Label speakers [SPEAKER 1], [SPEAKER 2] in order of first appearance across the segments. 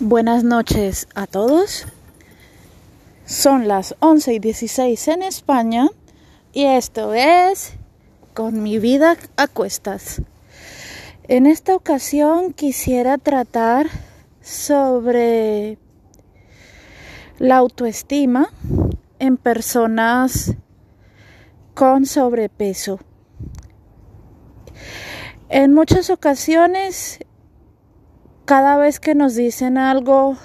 [SPEAKER 1] Buenas noches a todos. Son las 11 y 16 en España y esto es Con mi vida a cuestas. En esta ocasión quisiera tratar sobre la autoestima en personas con sobrepeso. En muchas ocasiones cada vez que nos dicen algo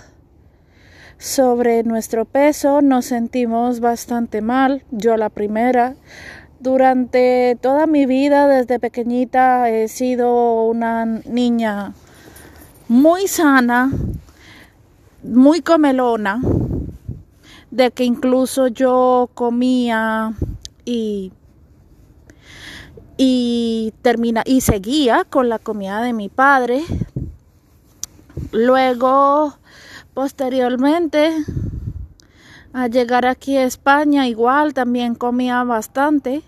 [SPEAKER 1] sobre nuestro peso nos sentimos bastante mal. Yo la primera. Durante toda mi vida, desde pequeñita, he sido una niña muy sana, muy comelona, de que incluso yo comía y y termina y seguía con la comida de mi padre Luego, posteriormente, a llegar aquí a España, igual también comía bastante.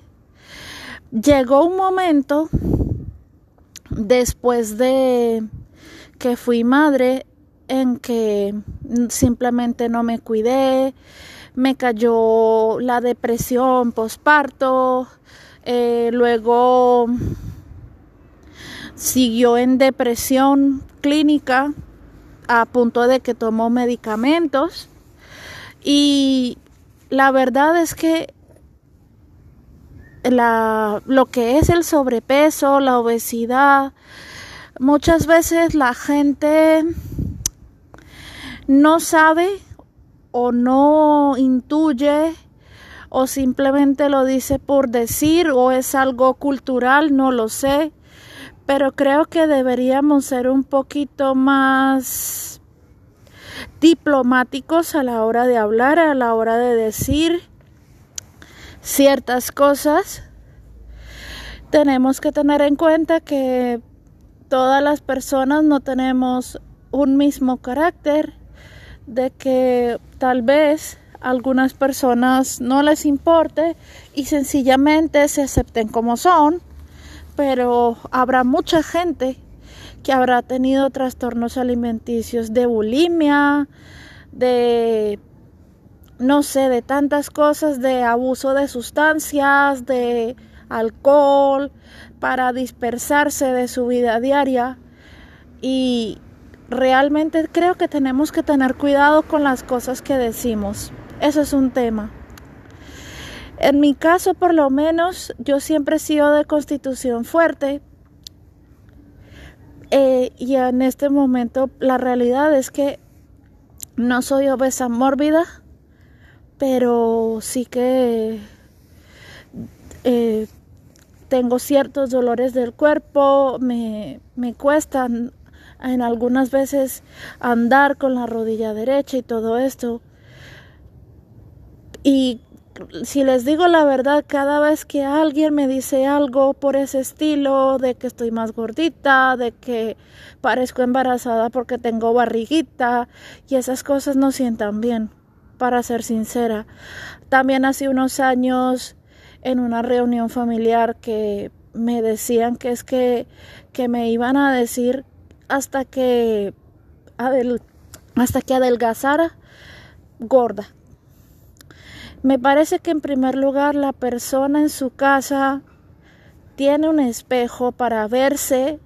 [SPEAKER 1] Llegó un momento, después de que fui madre, en que simplemente no me cuidé, me cayó la depresión posparto, eh, luego siguió en depresión clínica a punto de que tomó medicamentos. Y la verdad es que la, lo que es el sobrepeso, la obesidad, muchas veces la gente no sabe o no intuye o simplemente lo dice por decir o es algo cultural, no lo sé pero creo que deberíamos ser un poquito más diplomáticos a la hora de hablar, a la hora de decir ciertas cosas. Tenemos que tener en cuenta que todas las personas no tenemos un mismo carácter, de que tal vez algunas personas no les importe y sencillamente se acepten como son pero habrá mucha gente que habrá tenido trastornos alimenticios de bulimia, de no sé, de tantas cosas, de abuso de sustancias, de alcohol, para dispersarse de su vida diaria. Y realmente creo que tenemos que tener cuidado con las cosas que decimos. Eso es un tema. En mi caso, por lo menos, yo siempre he sido de constitución fuerte. Eh, y en este momento la realidad es que no soy obesa mórbida, pero sí que eh, tengo ciertos dolores del cuerpo, me, me cuestan en algunas veces andar con la rodilla derecha y todo esto. Y si les digo la verdad, cada vez que alguien me dice algo por ese estilo, de que estoy más gordita, de que parezco embarazada porque tengo barriguita, y esas cosas no sientan bien, para ser sincera. También hace unos años, en una reunión familiar, que me decían que es que, que me iban a decir hasta que, hasta que adelgazara gorda me parece que en primer lugar la persona en su casa tiene un espejo para verse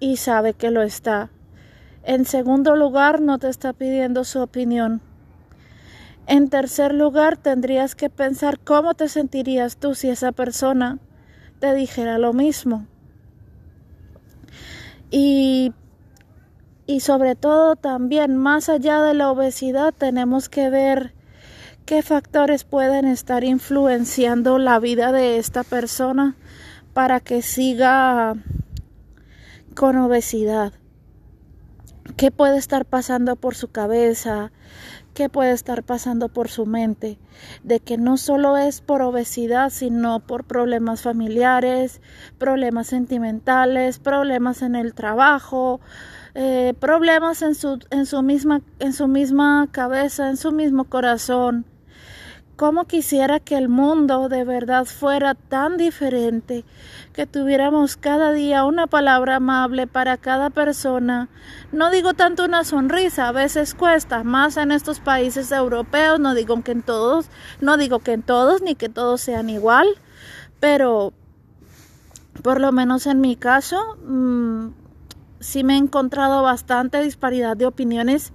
[SPEAKER 1] y sabe que lo está. En segundo lugar, no te está pidiendo su opinión. En tercer lugar, tendrías que pensar cómo te sentirías tú si esa persona te dijera lo mismo. Y, y sobre todo también, más allá de la obesidad, tenemos que ver qué factores pueden estar influenciando la vida de esta persona para que siga con obesidad. ¿Qué puede estar pasando por su cabeza? ¿Qué puede estar pasando por su mente? De que no solo es por obesidad, sino por problemas familiares, problemas sentimentales, problemas en el trabajo, eh, problemas en su, en, su misma, en su misma cabeza, en su mismo corazón cómo quisiera que el mundo de verdad fuera tan diferente, que tuviéramos cada día una palabra amable para cada persona. No digo tanto una sonrisa, a veces cuesta, más en estos países europeos, no digo que en todos, no digo que en todos ni que todos sean igual, pero por lo menos en mi caso, mmm, sí me he encontrado bastante disparidad de opiniones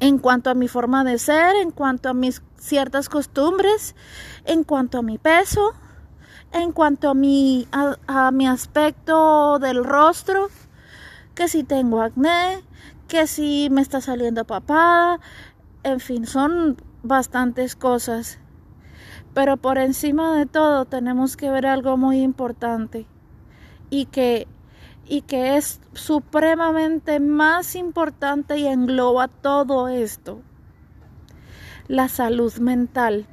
[SPEAKER 1] en cuanto a mi forma de ser, en cuanto a mis ciertas costumbres, en cuanto a mi peso, en cuanto a mi, a, mi aspecto del rostro, que si tengo acné, que si me está saliendo papada, en fin, son bastantes cosas. Pero por encima de todo tenemos que ver algo muy importante y que y que es supremamente más importante y engloba todo esto, la salud mental.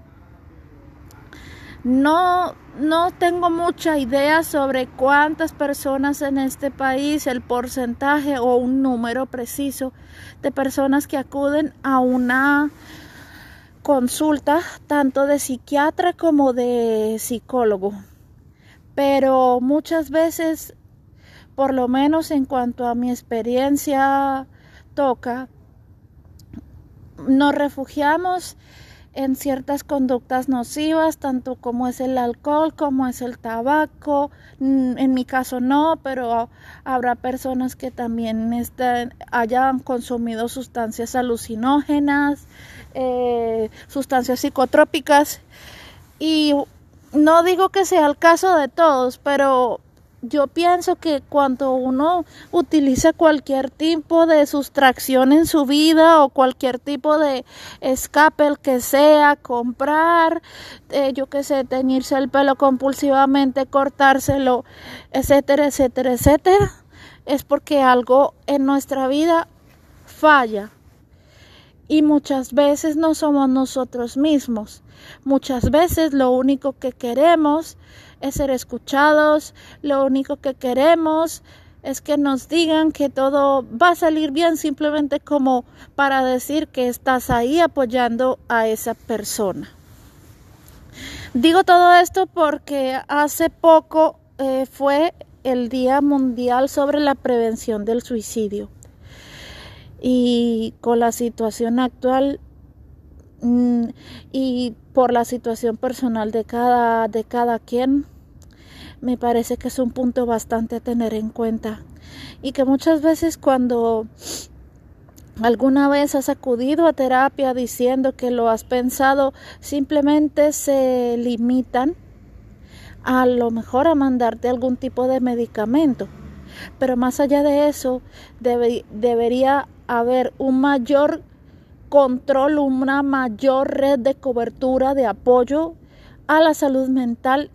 [SPEAKER 1] No, no tengo mucha idea sobre cuántas personas en este país, el porcentaje o un número preciso de personas que acuden a una consulta tanto de psiquiatra como de psicólogo. Pero muchas veces por lo menos en cuanto a mi experiencia toca, nos refugiamos en ciertas conductas nocivas, tanto como es el alcohol, como es el tabaco. Mm, en mi caso no, pero habrá personas que también hayan consumido sustancias alucinógenas, eh, sustancias psicotrópicas. Y no digo que sea el caso de todos, pero yo pienso que cuando uno utiliza cualquier tipo de sustracción en su vida o cualquier tipo de escape, el que sea, comprar, eh, yo qué sé, teñirse el pelo compulsivamente, cortárselo, etcétera, etcétera, etcétera, es porque algo en nuestra vida falla. Y muchas veces no somos nosotros mismos. Muchas veces lo único que queremos es ser escuchados, lo único que queremos es que nos digan que todo va a salir bien simplemente como para decir que estás ahí apoyando a esa persona. Digo todo esto porque hace poco eh, fue el Día Mundial sobre la Prevención del Suicidio. Y con la situación actual mm, y por la situación personal de cada, de cada quien, me parece que es un punto bastante a tener en cuenta. Y que muchas veces cuando alguna vez has acudido a terapia diciendo que lo has pensado, simplemente se limitan a lo mejor a mandarte algún tipo de medicamento. Pero más allá de eso, debería haber un mayor control, una mayor red de cobertura, de apoyo a la salud mental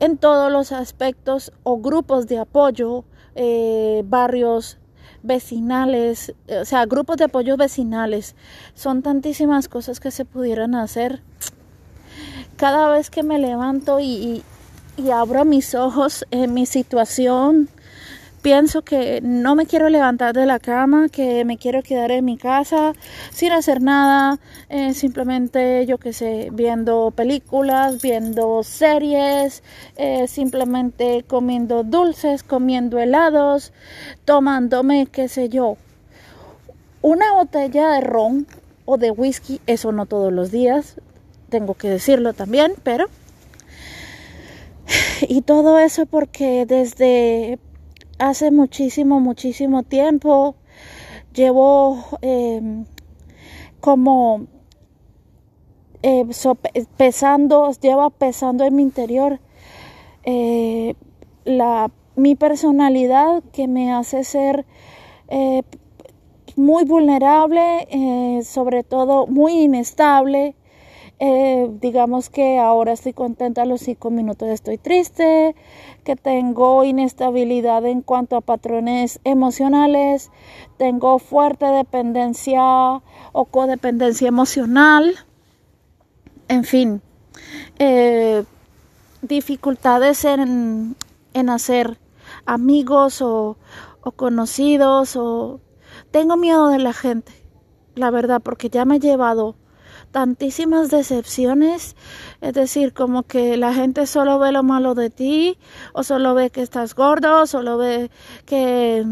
[SPEAKER 1] en todos los aspectos o grupos de apoyo, eh, barrios vecinales, o sea, grupos de apoyo vecinales. Son tantísimas cosas que se pudieran hacer. Cada vez que me levanto y, y abro mis ojos en mi situación, pienso que no me quiero levantar de la cama, que me quiero quedar en mi casa sin hacer nada, eh, simplemente yo que sé, viendo películas, viendo series, eh, simplemente comiendo dulces, comiendo helados, tomándome, qué sé yo, una botella de ron o de whisky, eso no todos los días, tengo que decirlo también, pero... Y todo eso porque desde hace muchísimo, muchísimo tiempo. Llevo em, como eh, pesando, llevo pesando en mi interior eh, la, mi personalidad que me hace ser eh, muy vulnerable, sobre todo muy inestable, eh, digamos que ahora estoy contenta, a los cinco minutos estoy triste, que tengo inestabilidad en cuanto a patrones emocionales, tengo fuerte dependencia o codependencia emocional, en fin, eh, dificultades en, en hacer amigos o, o conocidos o tengo miedo de la gente, la verdad, porque ya me he llevado tantísimas decepciones, es decir, como que la gente solo ve lo malo de ti, o solo ve que estás gordo, o solo ve que,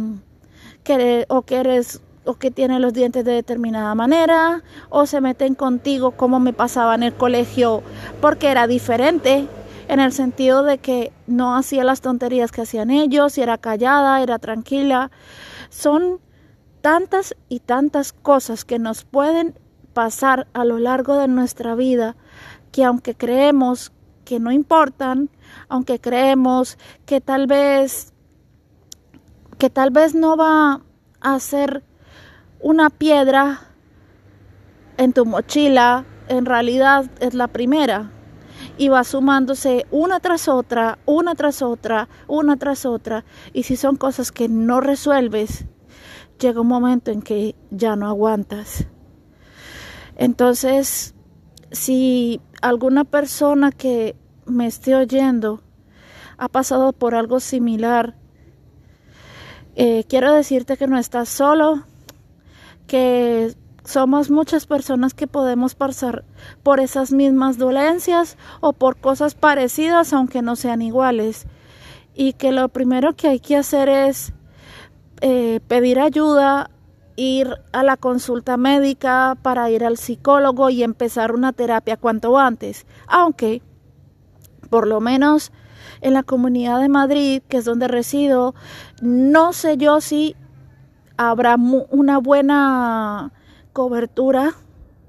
[SPEAKER 1] que o que eres o que tiene los dientes de determinada manera, o se meten contigo como me pasaba en el colegio porque era diferente, en el sentido de que no hacía las tonterías que hacían ellos, y era callada, era tranquila. Son tantas y tantas cosas que nos pueden pasar a lo largo de nuestra vida que aunque creemos que no importan, aunque creemos que tal vez que tal vez no va a ser una piedra en tu mochila, en realidad es la primera y va sumándose una tras otra, una tras otra, una tras otra. Y si son cosas que no resuelves, llega un momento en que ya no aguantas. Entonces, si alguna persona que me esté oyendo ha pasado por algo similar, eh, quiero decirte que no estás solo, que somos muchas personas que podemos pasar por esas mismas dolencias o por cosas parecidas aunque no sean iguales. Y que lo primero que hay que hacer es eh, pedir ayuda, ir a la consulta médica para ir al psicólogo y empezar una terapia cuanto antes, aunque por lo menos en la comunidad de Madrid, que es donde resido, no sé yo si habrá una buena cobertura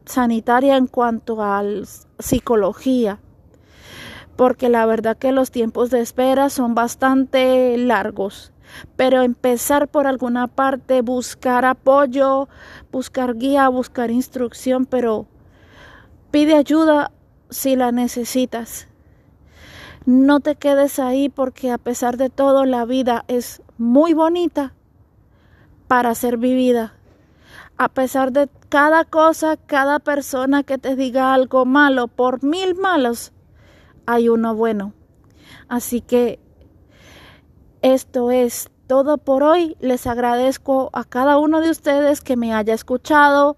[SPEAKER 1] sanitaria en cuanto a psicología, porque la verdad que los tiempos de espera son bastante largos. Pero empezar por alguna parte, buscar apoyo, buscar guía, buscar instrucción, pero pide ayuda si la necesitas. No te quedes ahí porque a pesar de todo la vida es muy bonita para ser vivida a pesar de cada cosa, cada persona que te diga algo malo, por mil malos, hay uno bueno. Así que esto es todo por hoy. Les agradezco a cada uno de ustedes que me haya escuchado.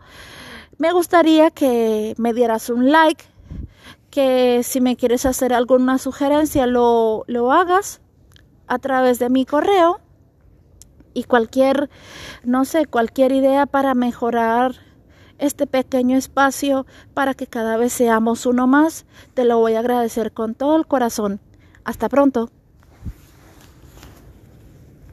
[SPEAKER 1] Me gustaría que me dieras un like, que si me quieres hacer alguna sugerencia lo, lo hagas a través de mi correo y cualquier, no sé, cualquier idea para mejorar este pequeño espacio para que cada vez seamos uno más, te lo voy a agradecer con todo el corazón. Hasta pronto.